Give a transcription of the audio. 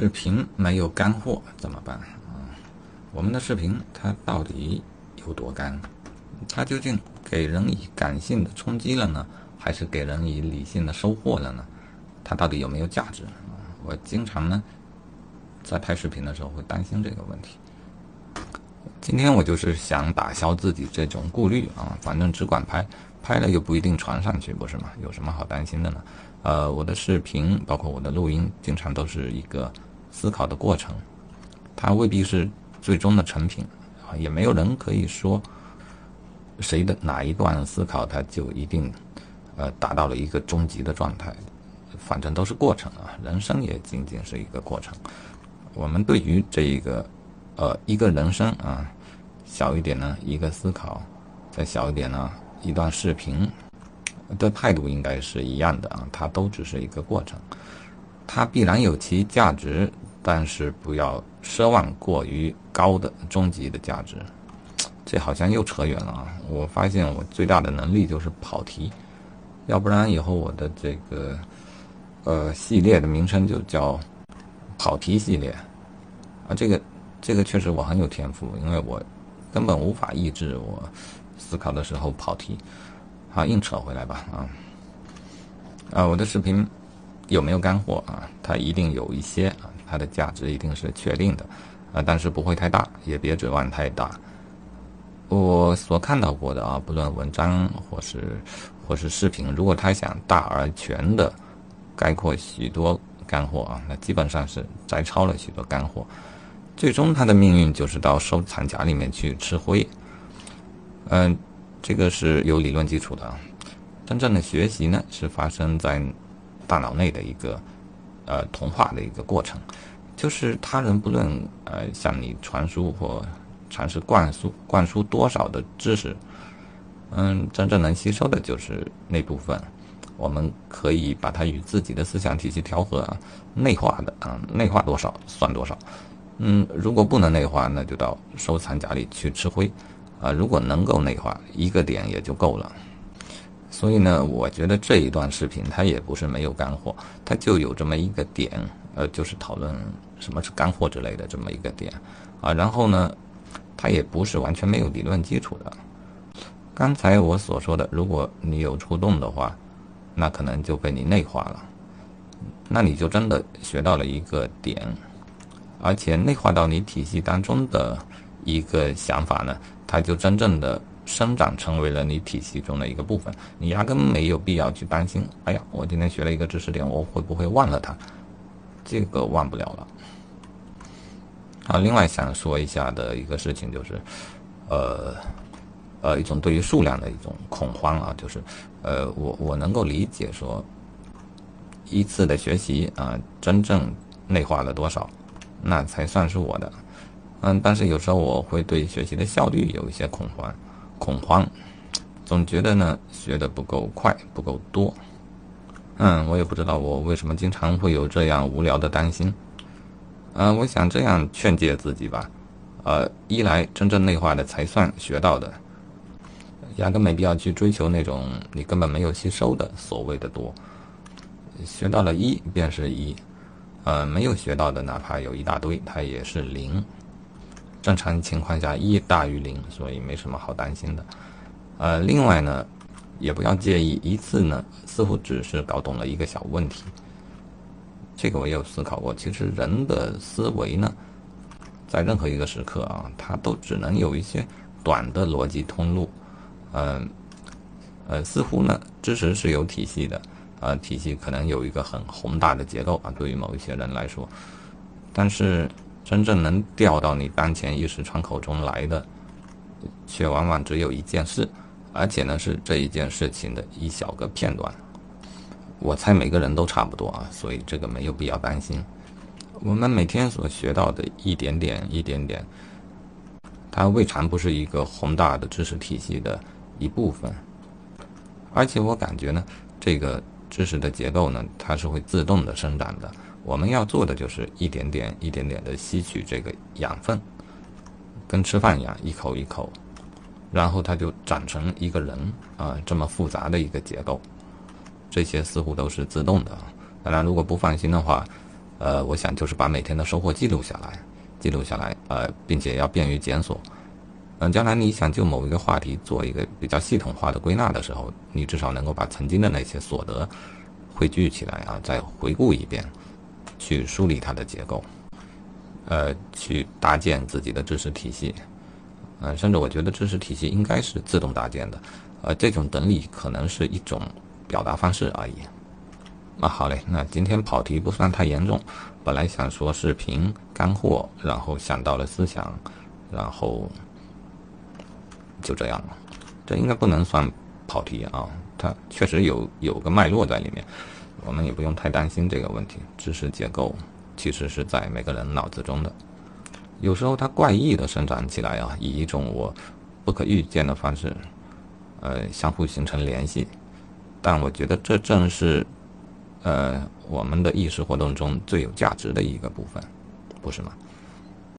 视频没有干货怎么办啊？我们的视频它到底有多干？它究竟给人以感性的冲击了呢，还是给人以理性的收获了呢？它到底有没有价值？我经常呢在拍视频的时候会担心这个问题。今天我就是想打消自己这种顾虑啊，反正只管拍，拍了又不一定传上去，不是吗？有什么好担心的呢？呃，我的视频包括我的录音，经常都是一个思考的过程，它未必是最终的成品啊，也没有人可以说谁的哪一段思考，它就一定呃达到了一个终极的状态，反正都是过程啊，人生也仅仅是一个过程。我们对于这一个呃一个人生啊，小一点呢一个思考，再小一点呢一段视频。的态度应该是一样的啊，它都只是一个过程，它必然有其价值，但是不要奢望过于高的终极的价值。这好像又扯远了啊！我发现我最大的能力就是跑题，要不然以后我的这个呃系列的名称就叫跑题系列啊。这个这个确实我很有天赋，因为我根本无法抑制我思考的时候跑题。好，硬扯回来吧啊！啊，我的视频有没有干货啊？它一定有一些啊，它的价值一定是确定的啊，但是不会太大，也别指望太大。我所看到过的啊，不论文章或是或是视频，如果他想大而全的概括许多干货啊，那基本上是摘抄了许多干货，最终他的命运就是到收藏夹里面去吃灰。嗯。这个是有理论基础的啊，真正的学习呢是发生在大脑内的一个呃同化的一个过程，就是他人不论呃向你传输或尝试灌输灌输多少的知识，嗯，真正能吸收的就是那部分，我们可以把它与自己的思想体系调和啊，内化的啊，内化多少算多少，嗯，如果不能内化，那就到收藏夹里去吃灰。啊，如果能够内化一个点也就够了。所以呢，我觉得这一段视频它也不是没有干货，它就有这么一个点，呃，就是讨论什么是干货之类的这么一个点啊。然后呢，它也不是完全没有理论基础的。刚才我所说的，如果你有触动的话，那可能就被你内化了，那你就真的学到了一个点，而且内化到你体系当中的一个想法呢。它就真正的生长成为了你体系中的一个部分，你压根没有必要去担心。哎呀，我今天学了一个知识点，我会不会忘了它？这个忘不了了。啊，另外想说一下的一个事情就是，呃，呃，一种对于数量的一种恐慌啊，就是，呃，我我能够理解说，一次的学习啊，真正内化了多少，那才算是我的。嗯，但是有时候我会对学习的效率有一些恐慌，恐慌，总觉得呢学的不够快，不够多。嗯，我也不知道我为什么经常会有这样无聊的担心。嗯，我想这样劝诫自己吧。呃，一来真正内化的才算学到的，压根没必要去追求那种你根本没有吸收的所谓的多。学到了一便是一，呃，没有学到的哪怕有一大堆，它也是零。正常情况下，一大于零，所以没什么好担心的。呃，另外呢，也不要介意一次呢，似乎只是搞懂了一个小问题。这个我也有思考过。其实人的思维呢，在任何一个时刻啊，它都只能有一些短的逻辑通路。嗯，呃，似乎呢，知识是有体系的，呃，体系可能有一个很宏大的结构啊，对于某一些人来说，但是。真正能调到你当前意识窗口中来的，却往往只有一件事，而且呢是这一件事情的一小个片段。我猜每个人都差不多啊，所以这个没有必要担心。我们每天所学到的一点点、一点点，它未尝不是一个宏大的知识体系的一部分。而且我感觉呢，这个知识的结构呢，它是会自动的生长的。我们要做的就是一点点、一点点的吸取这个养分，跟吃饭一样，一口一口，然后它就长成一个人啊，这么复杂的一个结构，这些似乎都是自动的。当然，如果不放心的话，呃，我想就是把每天的收获记录下来，记录下来，呃，并且要便于检索。嗯，将来你想就某一个话题做一个比较系统化的归纳的时候，你至少能够把曾经的那些所得汇聚起来啊，再回顾一遍，去梳理它的结构，呃，去搭建自己的知识体系。嗯，甚至我觉得知识体系应该是自动搭建的，呃，这种整理可能是一种表达方式而已。啊，好嘞，那今天跑题不算太严重，本来想说视频干货，然后想到了思想，然后就这样了。这应该不能算跑题啊，它确实有有个脉络在里面，我们也不用太担心这个问题。知识结构其实是在每个人脑子中的，有时候它怪异的生长起来啊，以一种我不可预见的方式，呃，相互形成联系。但我觉得这正是。呃，我们的意识活动中最有价值的一个部分，不是吗？